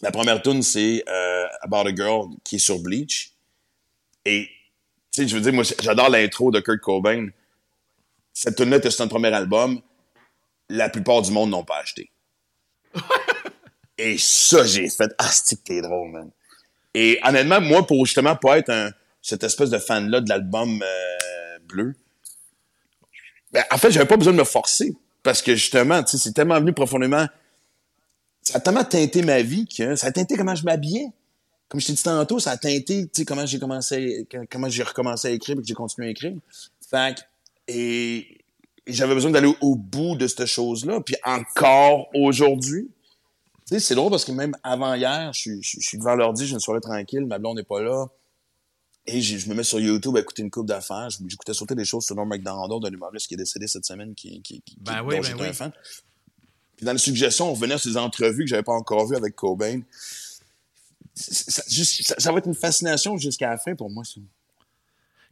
la première tune c'est euh, About a Girl, qui est sur Bleach. Et, tu sais, je veux dire, moi, j'adore l'intro de Kurt Cobain. Cette tune-là était sur son premier album. La plupart du monde n'ont pas acheté. [laughs] Et ça, j'ai fait, ah, c'est drôle, man. Et honnêtement, moi, pour justement pas être un, cette espèce de fan-là de l'album euh, bleu, ben, en fait, j'avais pas besoin de me forcer. Parce que justement, tu sais, c'est tellement venu profondément. Ça a tellement teinté ma vie que ça a teinté comment je m'habillais. Comme je t'ai dit tantôt, ça a teinté, tu sais, comment j'ai commencé, comment j'ai recommencé à écrire et que j'ai continué à écrire. Fait que- et, j'avais besoin d'aller au, bout de cette chose-là. Puis encore aujourd'hui, sais, c'est drôle parce que même avant hier, je suis, je, je suis devant l'ordi, j'ai une soirée tranquille, ma blonde n'est pas là. Et je me mets sur YouTube à écouter une coupe d'affaires. J'écoutais sauter des choses sur Norm MacDonald, un humoriste qui est décédé cette semaine, qui, qui, qui, Ben qui- oui, dont ben j'étais oui. un fan. Puis dans les suggestions, on revenait sur des entrevues que j'avais pas encore vues avec Cobain. Ça- ça va être une fascination jusqu'à la fin pour moi.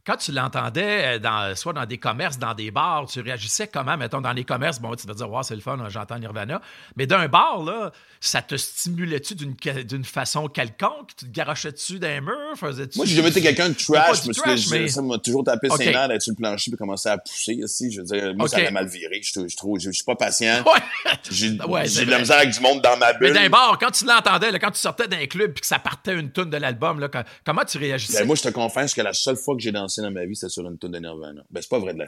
Quand tu l'entendais, euh, dans, soit dans des commerces, dans des bars, tu réagissais comment, mettons, dans les commerces, bon, tu vas dire, wow, c'est le fun, j'entends Nirvana. Mais d'un bar, là, ça te stimulait-tu d'une, façon quelconque? Tu te garochais-tu d'un mur? Faisais-tu... Moi, j'ai jamais été quelqu'un de trash. parce trash, que mais- ça m'a toujours tapé ses nerfs d'être sur le plancher et commencer à pousser. Aussi. Je veux dire, moi, ça allait mal virer. Je, je, trouve- je, je suis pas patient. Ouais. J'ai [laughs] Ouais, de la misère avec du monde dans ma Mais bulle. d'un bar, quand tu l'entendais, quand tu sortais d'un club puis que ça partait une toune de l'album, comment tu réagissais? Ben, moi, je te confesse que la seule fois que j'ai dansé dans ma vie, c'était sur une tune de Nirvana. Ben, c'est pas vrai de la...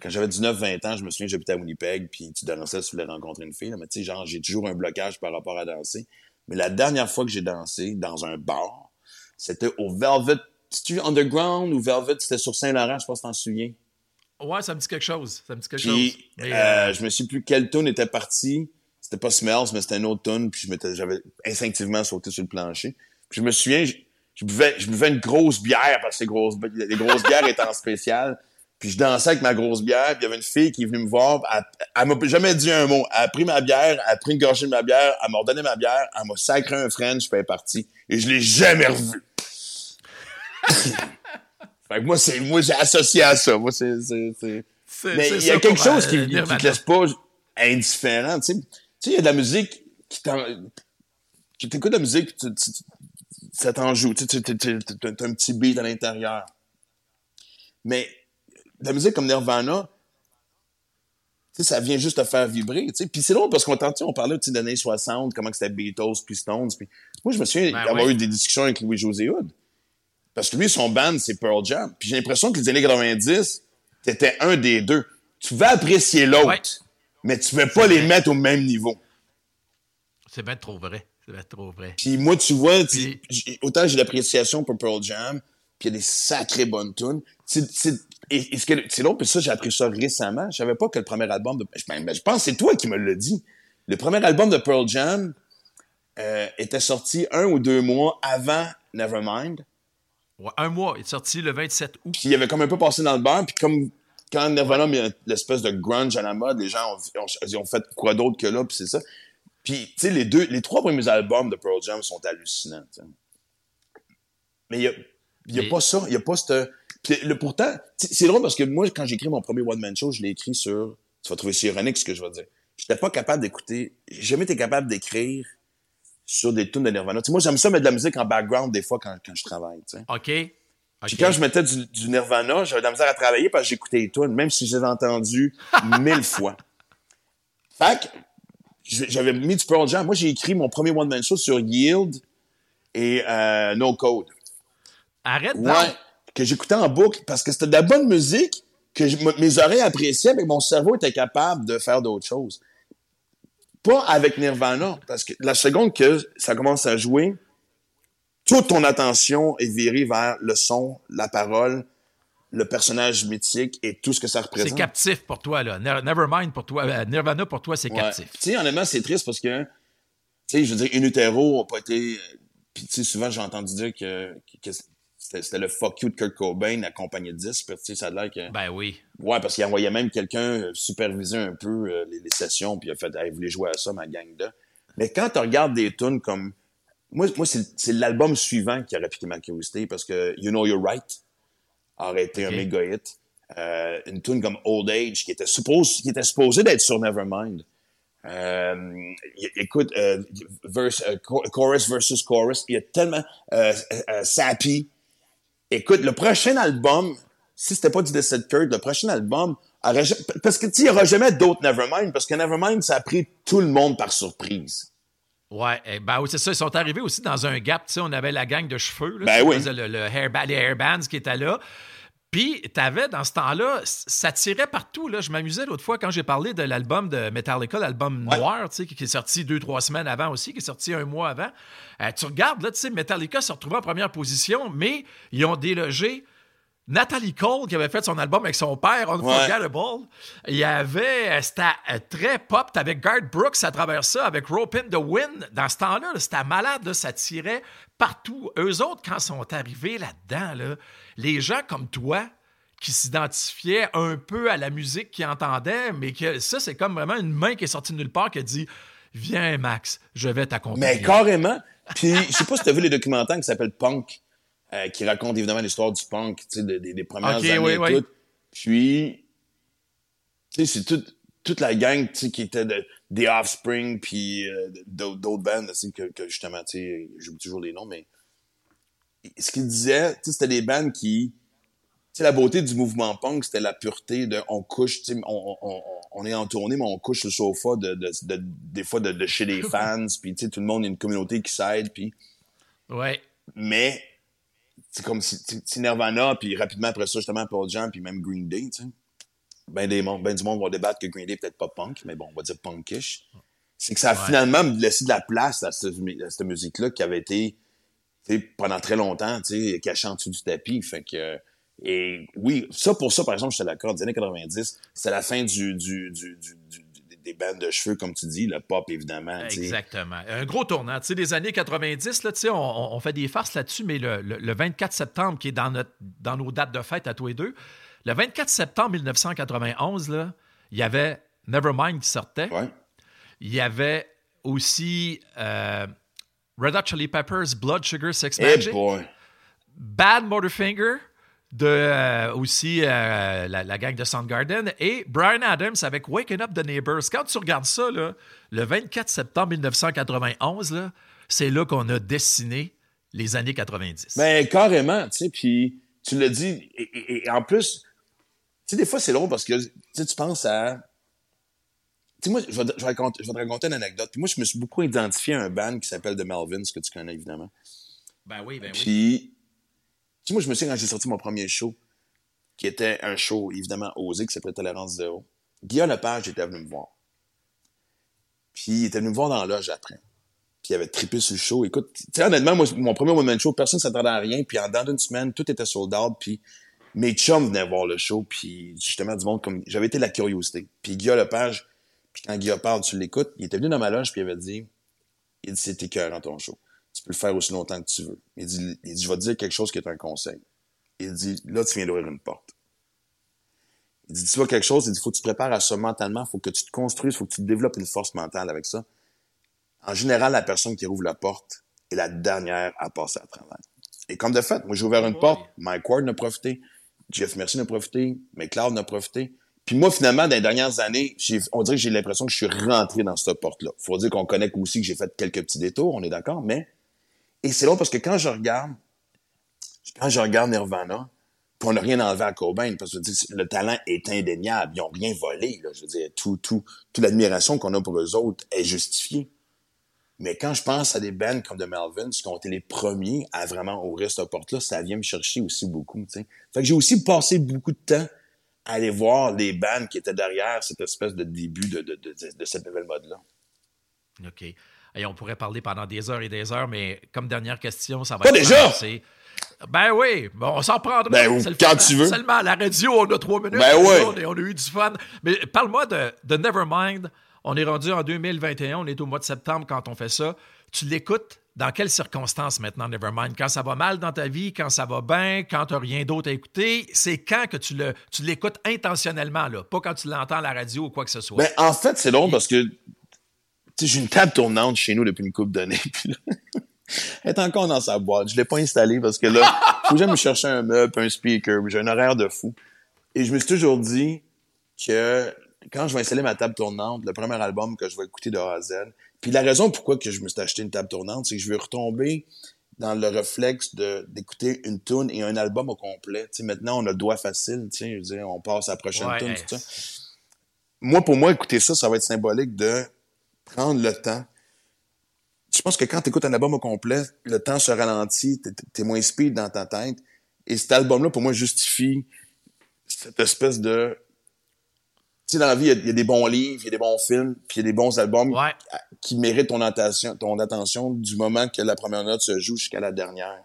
Quand j'avais 19-20 ans, je me souviens, j'habitais à Winnipeg, puis tu dansais, tu voulais rencontrer une fille, là, mais tu sais, genre, j'ai toujours un blocage par rapport à danser. Mais la dernière fois que j'ai dansé dans un bar, c'était au Velvet, tu Underground ou Velvet, c'était sur Saint-Laurent, je sais pas si t'en souviens. Ouais, ça me dit quelque chose. Ça me dit quelque Puis, chose. Mais, euh, euh, je me suis plus quelle tune était partie. C'était pas Smells, mais c'était une autre tune, puis j'avais instinctivement sauté sur le plancher. Puis je me souviens, je, buvais, je buvais une grosse bière, parce que les grosses, les grosses bières étaient en spécial. Puis je dansais avec ma grosse bière, puis il y avait une fille qui est venue me voir, elle, elle m'a jamais dit un mot. Elle a pris ma bière, elle a pris une gorgée de ma bière, elle m'a redonné ma bière, elle m'a sacré un French, puis elle est partie. Et je l'ai jamais revue. [laughs] fait que moi, c'est, moi, j'ai associé à ça. Moi, c'est, c'est, Mais il y a quelque chose euh, qui, qui Nirvana. te laisse pas indifférent, tu sais. Tu sais, il y a de la musique qui t'en... Tu écoutes de la musique, tu, tu- tu- ça t'en joue. Tu sais, tu- tu- tu- t'as un petit beat à l'intérieur. Mais la musique comme Nirvana, tu sais, ça vient juste te faire vibrer, tu sais. Puis c'est drôle parce qu'on on parlait, des années 60, comment c'était Beatles, puis Stones. Puis moi, je me souviens Ben d'avoir oui. eu des discussions avec Louis-José Hood. Parce que lui, son band, c'est Pearl Jam. Puis j'ai l'impression que les années 90, t'étais un des deux. Tu vas apprécier l'autre, Ouais. mais tu vas pas les mettre au même niveau. C'est bien trop vrai. C'est bien trop vrai. Puis moi, tu vois, Puis- autant j'ai l'appréciation pour Pearl Jam, puis il y a des sacrées bonnes tunes. C'est, c'est, et, et c'est l'autre, puis ça, j'ai appris ça récemment. Je savais pas que le premier album de... Je, ben, je pense que c'est toi qui me l'as dit. Le premier album de Pearl Jam euh, était sorti un ou deux mois avant Nevermind. Ouais, un mois. Il est sorti le 27 août. Puis il avait comme un peu passé dans le beurre, puis comme quand Nirvana a mis l'espèce de grunge à la mode, les gens ont, ont fait quoi d'autre que là, puis c'est ça. Puis, tu sais, les deux, les trois premiers albums de Pearl Jam sont hallucinants. Mais il y a, y a Mais- pas ça, il y a pas cette... Puis le, pourtant, c'est drôle parce que moi, quand j'ai écrit mon premier one-man show, je l'ai écrit sur... Tu vas trouver ça ironique, ce que je vais dire. J'étais pas capable d'écouter... J'ai jamais été capable d'écrire sur des tunes de Nirvana. Tu sais, moi, j'aime ça mettre de la musique en background des fois quand, quand je travaille. tu sais. OK. Puis OK. quand je mettais du, du Nirvana, j'avais de la misère à travailler parce que j'écoutais les tunes, même si je les ai entendues [laughs] mille fois. Fait que j'avais mis du Pearl Jam. Moi, j'ai écrit mon premier one-man show sur Yield et euh, No Code. Arrête. Ouais, que j'écoutais en boucle parce que c'était de la bonne musique que je- mes oreilles appréciaient, mais que mon cerveau était capable de faire d'autres choses. Pas avec Nirvana, parce que la seconde que ça commence à jouer, toute ton attention est virée vers le son, la parole, le personnage mythique et tout ce que ça C'est représente. captif pour toi, là. Ne- Nevermind pour toi. euh, Nirvana pour toi, c'est Ouais. captif. Tu sais, honnêtement, c'est triste parce que, tu sais, je veux dire, In Utero n'a pas été. Puis, tu sais, souvent, j'ai entendu dire que, que c'était le fuck you de Kurt Cobain accompagné de 10. Puis, tu sais, ça a l'air que. Ben oui. Ouais, parce qu'il envoyait même quelqu'un euh, superviser un peu euh, les, les sessions, puis il a fait, hey, vous voulez jouer à ça, ma gang de. Mais quand tu regardes des tunes comme. Moi, moi c'est c'est l'album suivant qui aurait piqué ma curiosité parce que You Know You're Right aurait été un méga hit. Euh, une tune comme Old Age qui était supposé, qui était supposé d'être sur Nevermind. Euh, écoute, euh, verse, euh, cho- chorus versus chorus, il y a tellement euh, euh, sappy. Écoute, le prochain album, si c'était pas du Dead Kurt, le prochain album, aurait parce que tu sais, il y aura jamais d'autres Nevermind, parce que Nevermind, ça a pris tout le monde par surprise. Ouais, eh, ben oui, c'est ça. Ils sont arrivés aussi dans un gap. Tu sais, on avait la gang de cheveux. Là, Ben oui. Le, le hairba- les hairbands qui étaient là. Puis, t'avais dans ce temps-là, ça tirait partout. Là. Je m'amusais l'autre fois quand j'ai parlé de l'album de Metallica, l'album Ouais. Noir, tu sais, qui est sorti deux, trois semaines avant aussi, qui est sorti un mois avant. Euh, tu regardes, là, tu sais, Metallica s'est retrouvé en première position, mais ils ont délogé Natalie Cole, qui avait fait son album avec son père, Unforgettable. Il y avait, euh, c'était euh, très pop. T'avais Garth Brooks à travers ça, avec Rope in the Wind. Dans ce temps-là, là, c'était malade, là, ça tirait partout. Eux autres, quand sont arrivés là-dedans, là, les gens comme toi, qui s'identifiaient un peu à la musique qu'ils entendaient, mais que ça, c'est comme vraiment une main qui est sortie de nulle part qui a dit Viens, Max, je vais t'accompagner. Mais carrément. Puis, je sais pas si tu as vu les documentaires qui s'appellent Punk, euh, qui racontent évidemment l'histoire du punk, tu sais, des, des- des premières Ok, années oui, et oui. tout. Puis, tu sais, c'est toute, toute la gang, tu sais, qui était de, des Offspring, puis euh, d'autres bandes, tu sais, que, que justement, tu sais, j'oublie toujours les noms, mais ce qu'ils disaient, tu sais, c'était des bandes qui, tu sais, la beauté du mouvement punk, c'était la pureté de, on couche, tu sais, on, on, on, est en tournée, mais on couche le sofa de, de, de- des fois de, de chez les [laughs] fans, puis tu sais, tout le monde, il y a une communauté qui s'aide, puis Ouais. mais c'est comme si, Nirvana, puis rapidement après ça, justement, Paul Jam, puis même Green Day, tu sais. Ben, des ben du monde va débattre que Green Day est peut-être pas punk, mais bon, on va dire punkish. C'est que ça a Ouais. finalement laissé de la place à cette, musique-là qui avait été, pendant très longtemps, tu sais, cachée en dessous du tapis. Fait que, et oui, ça pour ça, par exemple, j'étais d'accord, des années 90, c'est la fin du, du, du, du, du- du- des bandes de cheveux, comme tu dis, le pop, évidemment. Exactement. Un gros tournant. Tu sais, des années 90, là, tu sais, on, on- fait des farces là-dessus, mais le, le- le 24 septembre, qui est dans, notre, dans nos dates de fête à tous les deux, le 24 septembre 1991, là, il y avait Nevermind qui sortait. Ouais. Il y avait aussi euh, Red Hot Chili Peppers, Blood Sugar Sex Magic, boy. Bad Motorfinger, de euh, aussi euh, la, la gang de Soundgarden, et Brian Adams avec Waking Up the Neighbors. Quand tu regardes ça, là, le 24 septembre 1991, là, c'est là qu'on a dessiné les années 90. Ben, carrément, tu sais, puis tu l'as dit, et, et- et en plus, tu sais, des fois, c'est drôle parce que, tu penses à... Tu sais, moi, je vais, te- je, vais raconter, je vais te raconter une anecdote. Puis moi, je me suis beaucoup identifié à un band qui s'appelle The Melvins, que tu connais, évidemment. ben oui, ben oui. Puis, moi, je me souviens quand j'ai sorti mon premier show, qui était un show, évidemment, osé, qui s'appelait Tolérance Zéro. Guillaume Lepage était venu me voir. Puis, il était venu me voir dans la loge après. Puis, il avait trippé sur le show. Écoute, tu sais, honnêtement, moi, mon premier one-man show, personne ne s'attendait à rien. Puis, en dedans d'une semaine, tout était sold out. Puis, mes chums venaient voir le show. Puis, justement, du monde comme... J'avais été la curiosité. Puis, Guillaume Lepage, puis quand Guillaume parle, tu l'écoutes, il était venu dans ma loge, puis il avait dit... Il dit, c'est écœurant ton show. Tu peux le faire aussi longtemps que tu veux. Il dit, il dit, je vais te dire quelque chose qui est un conseil. Il dit, là, tu viens d'ouvrir une porte. Il dit, tu vois quelque chose, il dit, faut que tu te prépares à ça mentalement, faut que tu te construises, faut que tu développes une force mentale avec ça. En général, la personne qui rouvre la porte est la dernière à passer à travers. Et comme de fait, moi, j'ai ouvert une Oh porte, Mike Ward en a profité, Jeff Mercy en a profité, McLeod en a profité, Puis moi, finalement, dans les dernières années, on dirait que j'ai l'impression que je suis rentré dans cette porte-là. Faut dire qu'on connaît aussi que j'ai fait quelques petits détours, on est d'accord, mais... Et c'est long parce que quand je regarde, quand je regarde Nirvana, puis on n'a rien enlevé à Cobain, parce que le talent est indéniable. Ils ont rien volé, là. Je veux dire, tout, tout, toute l'admiration qu'on a pour eux autres est justifiée. Mais quand je pense à des bands comme The Melvins, qui ont été les premiers à vraiment ouvrir cette porte-là, ça vient me chercher aussi beaucoup, tu sais. Fait que j'ai aussi passé beaucoup de temps à aller voir les bands qui étaient derrière cette espèce de début de, de, de, de cette nouvelle mode-là. OK. Et on pourrait parler pendant des heures et des heures, mais comme dernière question, ça va Pas être déjà? Ben oui, bon, on s'en prendra. Ben, C'est le quand fun, tu veux. Seulement à la radio, on a trois minutes. Ben ouais. on, a, on a eu du fun. Mais parle-moi de, de Nevermind. On est rendu en 2021, on est au mois de septembre quand on fait ça. Tu l'écoutes dans quelles circonstances maintenant, Nevermind? Quand ça va mal dans ta vie, quand ça va bien, quand tu n'as rien d'autre à écouter, c'est quand que tu le tu l'écoutes intentionnellement, là, pas quand tu l'entends à la radio ou quoi que ce soit. Ben, en fait, c'est drôle parce que, j'ai une table tournante chez nous depuis une couple d'années. [laughs] Elle est encore dans sa boîte. Je l'ai pas installée parce que là, faut que j'aille me chercher un meuble, un speaker. J'ai un horaire de fou. Et je me suis toujours dit que quand je vais installer ma table tournante, le premier album que je vais écouter de A à Z, puis la raison pourquoi que je me suis acheté une table tournante, c'est que je veux retomber dans le réflexe de d'écouter une tune et un album au complet. Tu sais, maintenant, on a le doigt facile, tu sais, je veux dire, on passe à la prochaine Ouais, tune, hey. Moi, pour moi, écouter ça, ça va être symbolique de prendre le temps. Je pense que quand tu écoutes un album au complet, le temps se ralentit, t'es- t'es moins speed dans ta tête. Et cet album-là, pour moi, justifie cette espèce de... Tu sais, dans la vie, il y a- il y, a des bons livres, il y a des bons films, puis il y a des bons albums Ouais. qui méritent ton attention, ton attention du moment que la première note se joue jusqu'à la dernière.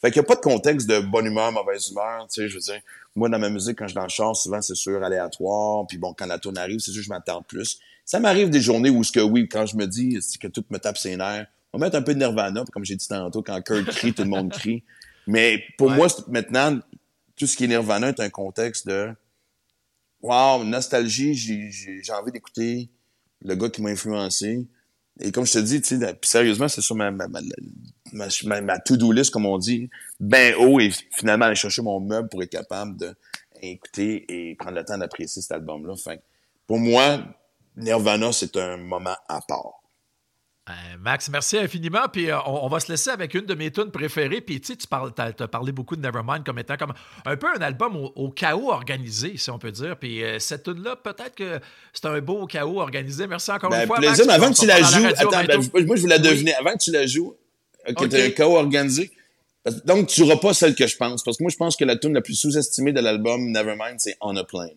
Fait qu'il n'y a pas de contexte de bonne humeur, mauvaise humeur, tu sais, je veux dire. Moi, dans ma musique, quand je suis dans le char, souvent, c'est sûr aléatoire, puis bon, quand la tourne arrive, c'est sûr que je m'attends plus. Ça m'arrive des journées où ce que oui, quand je me dis que tout me tape ses nerfs, on va mettre un peu de Nirvana, comme j'ai dit tantôt, quand Kurt crie, tout le monde crie. Mais pour Ouais. moi, maintenant, tout ce qui est Nirvana est un contexte de Wow, nostalgie, j'ai- envie d'écouter le gars qui m'a influencé. Et comme je te dis, tu sais, sérieusement, c'est sur ma, ma, ma, ma, ma- ma to-do list, comme on dit, ben haut, et finalement aller chercher mon meuble pour être capable de écouter et prendre le temps d'apprécier cet album-là. Fait que pour moi, Nirvana, c'est un moment à part. Euh, Max, merci infiniment. Puis euh, on, on va se laisser avec une de mes tunes préférées. Puis tu sais, tu parles, t'as parlé beaucoup de Nevermind comme étant comme un peu un album au, au chaos organisé, si on peut dire. Puis euh, cette tune-là, peut-être que c'est un beau chaos organisé. Merci encore Ben, une fois. plaisir, Max. mais avant que tu la joues, attends, ben, moi, je voulais Oui. deviner, avant que tu la joues, ok, Ok. t'as un chaos organisé. Donc, tu n'auras pas celle que je pense. Parce que moi, je pense que la tune la plus sous-estimée de l'album Nevermind, c'est On a Plane.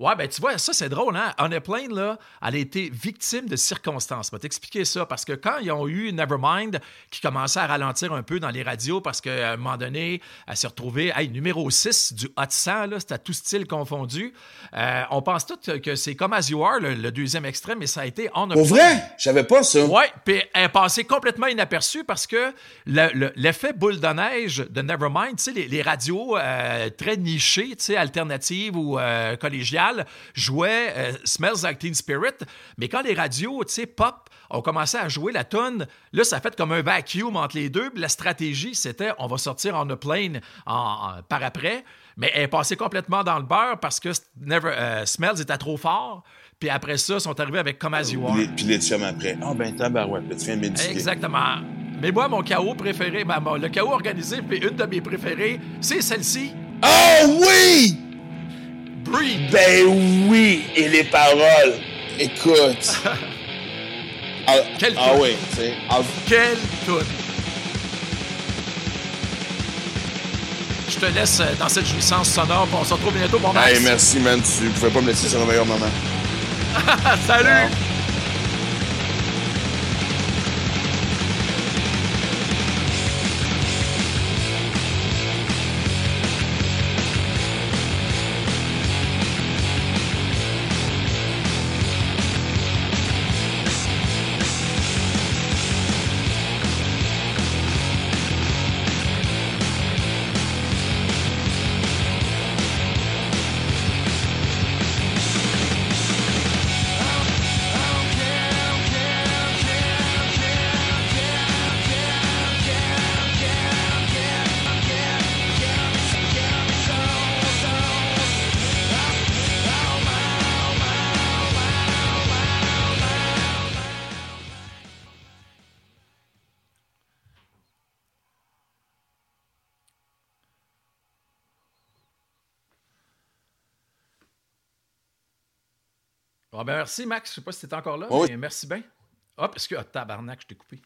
Ouais, ben tu vois, ça c'est drôle, hein? On est plein, là, elle a été victime de circonstances. Je vais t'expliquer ça, parce que quand ils ont eu Nevermind, qui commençait à ralentir un peu dans les radios, parce qu'à un moment donné, elle s'est retrouvée, hey, numéro 6 du Hot 100, là, c'était à tout style confondu. Euh, on pense tous que c'est comme As You Are, le, le deuxième extrait, mais ça a été a Pour vrai? Je savais pas ça. Ouais, puis elle est passée complètement inaperçue parce que le- le- l'effet boule de neige de Nevermind, tu sais, les, les radios euh, très nichées, tu sais, alternatives ou euh, collégiales, jouaient euh, Smells Like Teen Spirit, mais quand les radios, tu sais, pop, ont commencé à jouer la tonne, là, ça a fait comme un vacuum entre les deux. puis La stratégie, c'était on va sortir en a plane en, en- par après, mais elle est passée complètement dans le beurre parce que Never, euh, Smells était trop fort. Puis après ça, ils sont arrivés avec Comme As You Are. Puis après. Ah, ben, tabarouette, là, tu viens de m'éduquer. Exactement. Mais moi, mon chaos préféré, ben, mon- le chaos organisé, puis une de mes préférées, c'est celle-ci, Oh oui! Breathe. Ben oui! Et les paroles. Écoute. [laughs] ah, Quelle ah oui, tu sais. Ah, Quelle toute. Je te laisse euh, dans cette jouissance sonore, on se retrouve bientôt, mon hey, merci, man. Tu pouvais pas me laisser sur le meilleur moment. [laughs] Salut! Ben merci, Max. Je sais pas si t'es encore là, Oui. mais merci bien. Hop, est-ce que. Ah, tabarnak, je t'ai coupé.